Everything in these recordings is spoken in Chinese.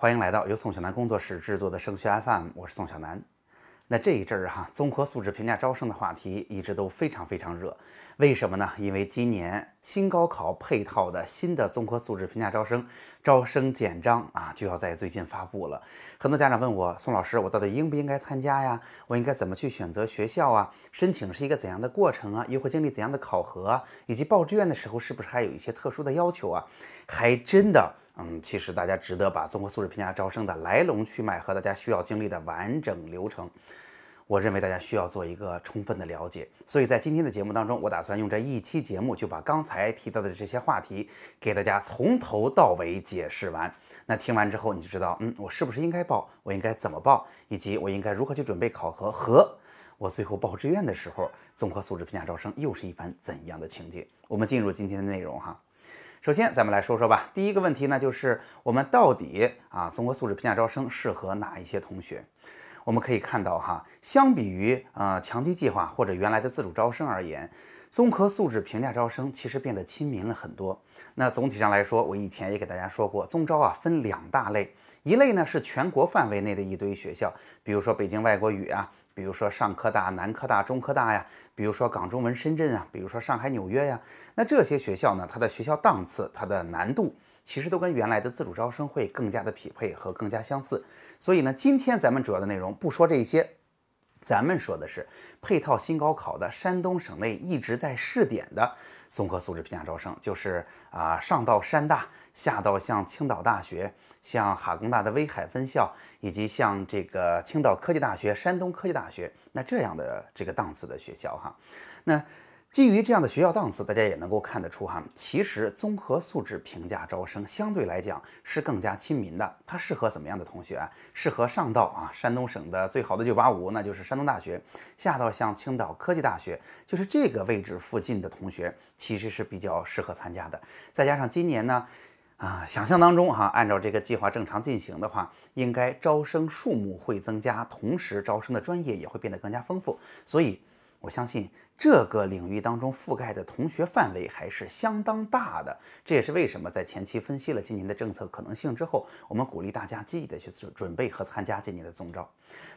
欢迎来到由宋小南工作室制作的升学 FM，我是宋小南。那这一阵儿哈，综合素质评价招生的话题一直都非常非常热，为什么呢？因为今年新高考配套的新的综合素质评价招生招生简章啊，就要在最近发布了。很多家长问我，宋老师，我到底应不应该参加呀？我应该怎么去选择学校啊？申请是一个怎样的过程啊？又会经历怎样的考核啊？以及报志愿的时候是不是还有一些特殊的要求啊？还真的。嗯，其实大家值得把综合素质评价招生的来龙去脉和大家需要经历的完整流程，我认为大家需要做一个充分的了解。所以在今天的节目当中，我打算用这一期节目就把刚才提到的这些话题给大家从头到尾解释完。那听完之后你就知道，嗯，我是不是应该报？我应该怎么报？以及我应该如何去准备考核？和我最后报志愿的时候，综合素质评价招生又是一番怎样的情景？我们进入今天的内容哈。首先，咱们来说说吧。第一个问题呢，就是我们到底啊，综合素质评价招生适合哪一些同学？我们可以看到哈，相比于呃强基计划或者原来的自主招生而言，综合素质评价招生其实变得亲民了很多。那总体上来说，我以前也给大家说过，综招啊分两大类，一类呢是全国范围内的一堆学校，比如说北京外国语啊。比如说上科大、南科大、中科大呀，比如说港中文深圳啊，比如说上海纽约呀，那这些学校呢，它的学校档次、它的难度，其实都跟原来的自主招生会更加的匹配和更加相似。所以呢，今天咱们主要的内容不说这些，咱们说的是配套新高考的山东省内一直在试点的综合素质评价招生，就是啊，上到山大，下到像青岛大学。像哈工大的威海分校，以及像这个青岛科技大学、山东科技大学，那这样的这个档次的学校哈，那基于这样的学校档次，大家也能够看得出哈，其实综合素质评价招生相对来讲是更加亲民的。它适合怎么样的同学啊？适合上到啊山东省的最好的985，那就是山东大学；下到像青岛科技大学，就是这个位置附近的同学，其实是比较适合参加的。再加上今年呢。啊，想象当中哈，按照这个计划正常进行的话，应该招生数目会增加，同时招生的专业也会变得更加丰富，所以我相信。这个领域当中覆盖的同学范围还是相当大的，这也是为什么在前期分析了今年的政策可能性之后，我们鼓励大家积极的去准备和参加今年的综招。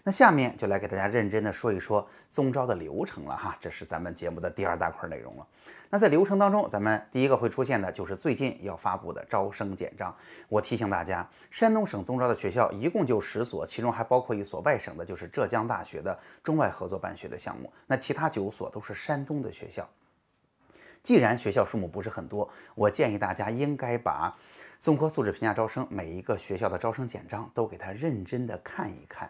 那下面就来给大家认真的说一说综招的流程了哈，这是咱们节目的第二大块内容了。那在流程当中，咱们第一个会出现的就是最近要发布的招生简章。我提醒大家，山东省综招的学校一共就十所，其中还包括一所外省的，就是浙江大学的中外合作办学的项目。那其其他九所都是。山东的学校，既然学校数目不是很多，我建议大家应该把综合素质评价招生每一个学校的招生简章都给他认真的看一看。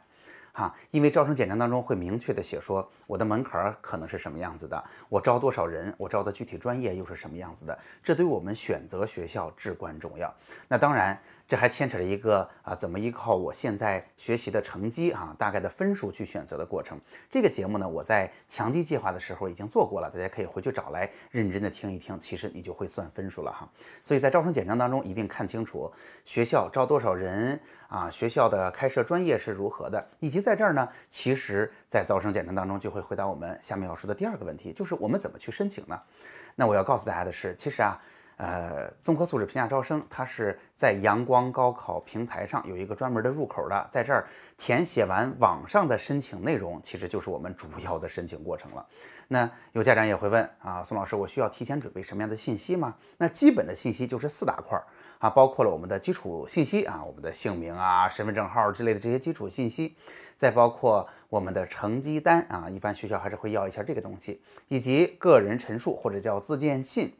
哈，因为招生简章当中会明确的写说我的门槛儿可能是什么样子的，我招多少人，我招的具体专业又是什么样子的，这对我们选择学校至关重要。那当然。这还牵扯着一个啊，怎么依靠我现在学习的成绩啊，大概的分数去选择的过程。这个节目呢，我在强基计划的时候已经做过了，大家可以回去找来认真的听一听。其实你就会算分数了哈。所以在招生简章当中一定看清楚学校招多少人啊，学校的开设专业是如何的，以及在这儿呢，其实在招生简章当中就会回答我们下面要说的第二个问题，就是我们怎么去申请呢？那我要告诉大家的是，其实啊。呃，综合素质评价招生，它是在阳光高考平台上有一个专门的入口的，在这儿填写完网上的申请内容，其实就是我们主要的申请过程了。那有家长也会问啊，宋老师，我需要提前准备什么样的信息吗？那基本的信息就是四大块啊，包括了我们的基础信息啊，我们的姓名啊、身份证号之类的这些基础信息，再包括我们的成绩单啊，一般学校还是会要一下这个东西，以及个人陈述或者叫自荐信。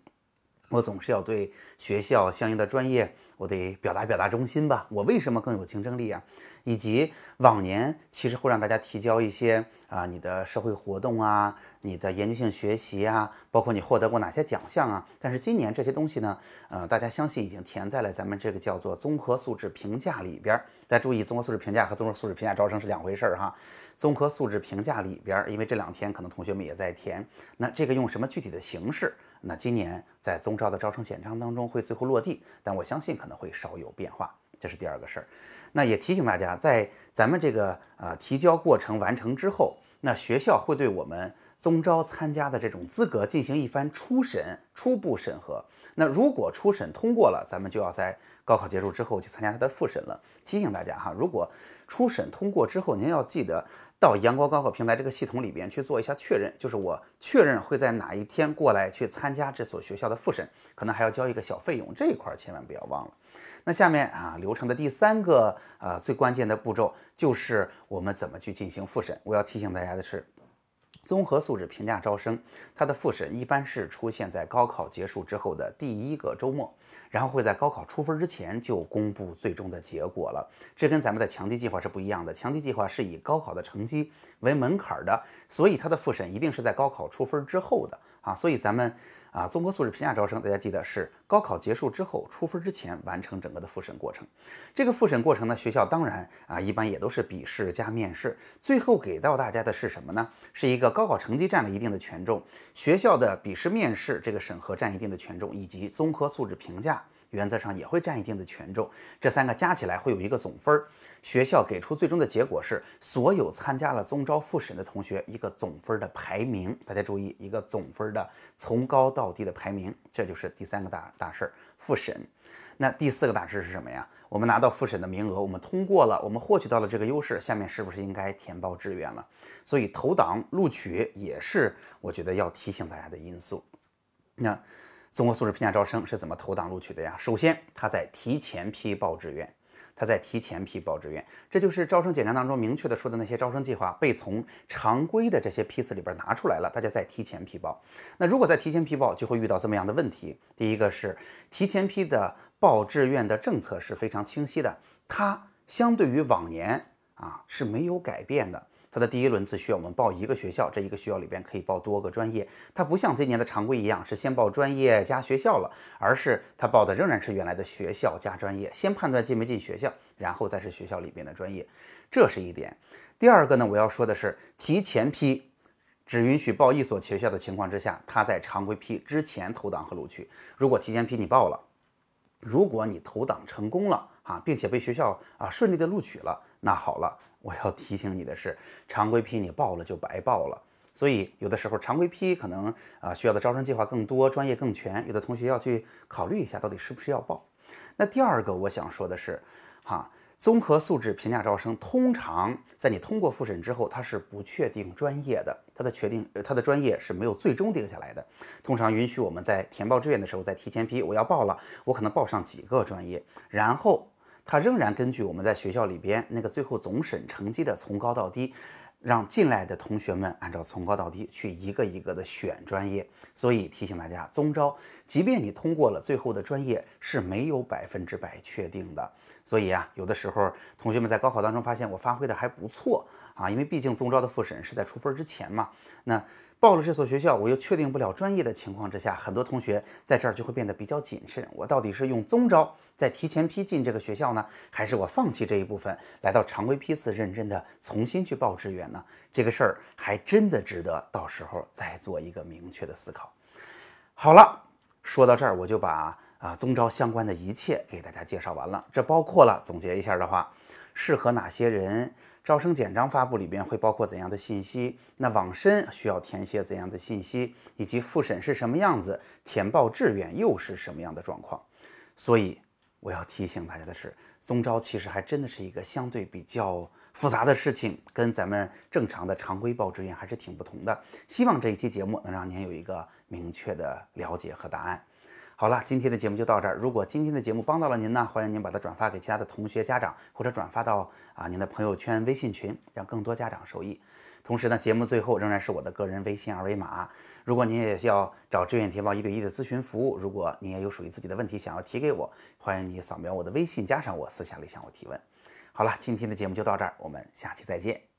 我总是要对学校相应的专业，我得表达表达忠心吧。我为什么更有竞争力啊？以及往年其实会让大家提交一些啊，你的社会活动啊，你的研究性学习啊，包括你获得过哪些奖项啊。但是今年这些东西呢，呃，大家相信已经填在了咱们这个叫做综合素质评价里边。大家注意，综合素质评价和综合素质评价招生是两回事儿哈。综合素质评价里边，因为这两天可能同学们也在填，那这个用什么具体的形式？那今年在综招的招生简章当中会最后落地，但我相信可能会稍有变化，这是第二个事儿。那也提醒大家，在咱们这个呃提交过程完成之后，那学校会对我们。中招参加的这种资格进行一番初审、初步审核。那如果初审通过了，咱们就要在高考结束之后去参加它的复审了。提醒大家哈，如果初审通过之后，您要记得到阳光高考平台这个系统里边去做一下确认，就是我确认会在哪一天过来去参加这所学校的复审，可能还要交一个小费用，这一块千万不要忘了。那下面啊，流程的第三个呃最关键的步骤就是我们怎么去进行复审。我要提醒大家的是。综合素质评价招生，它的复审一般是出现在高考结束之后的第一个周末，然后会在高考出分之前就公布最终的结果了。这跟咱们的强基计划是不一样的，强基计划是以高考的成绩为门槛的，所以它的复审一定是在高考出分之后的啊。所以咱们。啊，综合素质评价招生，大家记得是高考结束之后出分之前完成整个的复审过程。这个复审过程呢，学校当然啊，一般也都是笔试加面试，最后给到大家的是什么呢？是一个高考成绩占了一定的权重，学校的笔试面试这个审核占一定的权重，以及综合素质评价。原则上也会占一定的权重，这三个加起来会有一个总分儿。学校给出最终的结果是所有参加了综招复审的同学一个总分的排名。大家注意，一个总分的从高到低的排名，这就是第三个大大事儿——复审。那第四个大事是什么呀？我们拿到复审的名额，我们通过了，我们获取到了这个优势，下面是不是应该填报志愿了？所以投档录取也是我觉得要提醒大家的因素。那。综合素质评价招生是怎么投档录取的呀？首先，他在提前批报志愿，他在提前批报志愿，这就是招生简章当中明确的说的那些招生计划被从常规的这些批次里边拿出来了，大家在提前批报。那如果在提前批报，就会遇到这么样的问题。第一个是提前批的报志愿的政策是非常清晰的，它相对于往年啊是没有改变的。它的第一轮次需要我们报一个学校，这一个学校里边可以报多个专业。它不像今年的常规一样是先报专业加学校了，而是它报的仍然是原来的学校加专业，先判断进没进学校，然后再是学校里边的专业，这是一点。第二个呢，我要说的是提前批，只允许报一所学校的情况之下，它在常规批之前投档和录取。如果提前批你报了，如果你投档成功了啊，并且被学校啊顺利的录取了，那好了。我要提醒你的是，常规批你报了就白报了。所以有的时候常规批可能啊需要的招生计划更多，专业更全，有的同学要去考虑一下到底是不是要报。那第二个我想说的是，哈，综合素质评价招生通常在你通过复审之后，它是不确定专业的，它的确定它的专业是没有最终定下来的。通常允许我们在填报志愿的时候再提前批，我要报了，我可能报上几个专业，然后。他仍然根据我们在学校里边那个最后总审成绩的从高到低，让进来的同学们按照从高到低去一个一个的选专业。所以提醒大家，综招即便你通过了，最后的专业是没有百分之百确定的。所以啊，有的时候同学们在高考当中发现我发挥的还不错啊，因为毕竟综招的复审是在出分之前嘛。那报了这所学校，我又确定不了专业的情况之下，很多同学在这儿就会变得比较谨慎。我到底是用综招再提前批进这个学校呢，还是我放弃这一部分，来到常规批次认真的重新去报志愿呢？这个事儿还真的值得到时候再做一个明确的思考。好了，说到这儿，我就把啊综招相关的一切给大家介绍完了。这包括了总结一下的话，适合哪些人？招生简章发布里边会包括怎样的信息？那网申需要填写怎样的信息？以及复审是什么样子？填报志愿又是什么样的状况？所以我要提醒大家的是，综招其实还真的是一个相对比较复杂的事情，跟咱们正常的常规报志愿还是挺不同的。希望这一期节目能让您有一个明确的了解和答案。好了，今天的节目就到这儿。如果今天的节目帮到了您呢，欢迎您把它转发给其他的同学、家长，或者转发到啊您的朋友圈、微信群，让更多家长受益。同时呢，节目最后仍然是我的个人微信二维码。如果您也要找志愿填报一对一的咨询服务，如果您也有属于自己的问题想要提给我，欢迎你扫描我的微信加上我，私下里向我提问。好了，今天的节目就到这儿，我们下期再见。